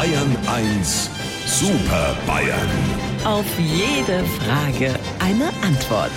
Bayern 1 Super Bayern. Auf jede Frage eine Antwort.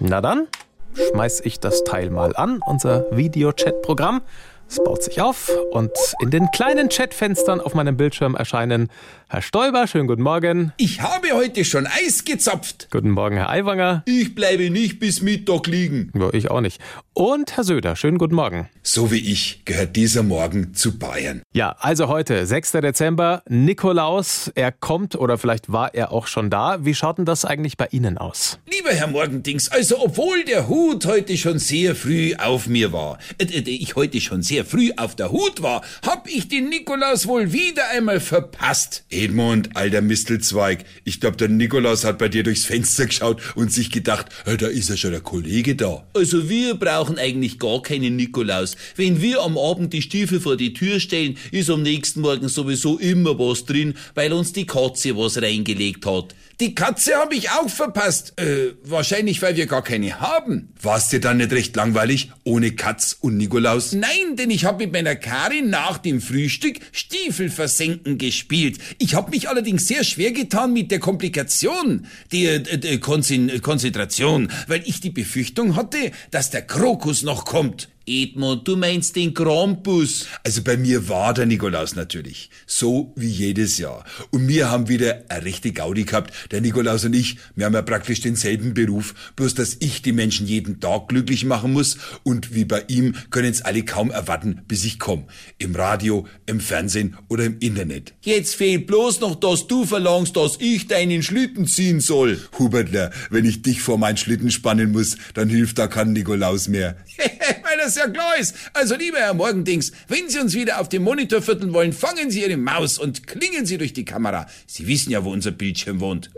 Na dann, schmeiß ich das Teil mal an, unser Videochat-Programm. Es baut sich auf und in den kleinen Chatfenstern auf meinem Bildschirm erscheinen Herr Stoiber, schönen guten Morgen. Ich habe heute schon Eis gezapft. Guten Morgen, Herr Aiwanger. Ich bleibe nicht bis Mittag liegen. Ja, ich auch nicht. Und Herr Söder, schönen guten Morgen. So wie ich gehört dieser Morgen zu Bayern. Ja, also heute, 6. Dezember, Nikolaus, er kommt oder vielleicht war er auch schon da. Wie schaut denn das eigentlich bei Ihnen aus? Lieber Herr Morgendings, also obwohl der Hut heute schon sehr früh auf mir war, äh, äh, ich heute schon sehr früh auf der Hut war, hab ich den Nikolaus wohl wieder einmal verpasst. Edmund, alter Mistelzweig, ich glaub, der Nikolaus hat bei dir durchs Fenster geschaut und sich gedacht, da ist ja schon der Kollege da. Also wir brauchen eigentlich gar keinen Nikolaus. Wenn wir am Abend die Stiefel vor die Tür stellen, ist am nächsten Morgen sowieso immer was drin, weil uns die Katze was reingelegt hat. Die Katze habe ich auch verpasst. Äh, wahrscheinlich, weil wir gar keine haben. War's dir dann nicht recht langweilig, ohne Katz und Nikolaus? Nein, denn ich habe mit meiner Karin nach dem Frühstück Stiefel versenken gespielt. Ich habe mich allerdings sehr schwer getan mit der Komplikation, der, der Konzentration, weil ich die Befürchtung hatte, dass der Krokus noch kommt. Edmund, du meinst den Krampus. Also bei mir war der Nikolaus natürlich. So wie jedes Jahr. Und wir haben wieder eine rechte Gaudi gehabt. Der Nikolaus und ich, wir haben ja praktisch denselben Beruf. Bloß, dass ich die Menschen jeden Tag glücklich machen muss. Und wie bei ihm können es alle kaum erwarten, bis ich komme. Im Radio, im Fernsehen oder im Internet. Jetzt fehlt bloß noch, dass du verlangst, dass ich deinen Schlitten ziehen soll. Hubertler, wenn ich dich vor meinen Schlitten spannen muss, dann hilft da kein Nikolaus mehr. Das ja klar ist. Also, lieber Herr Morgendings, wenn Sie uns wieder auf dem Monitor vierteln wollen, fangen Sie Ihre Maus und klingen Sie durch die Kamera. Sie wissen ja, wo unser Bildschirm wohnt.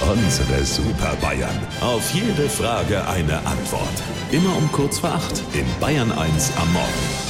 Unsere Super Bayern. Auf jede Frage eine Antwort. Immer um kurz vor acht in Bayern 1 am Morgen.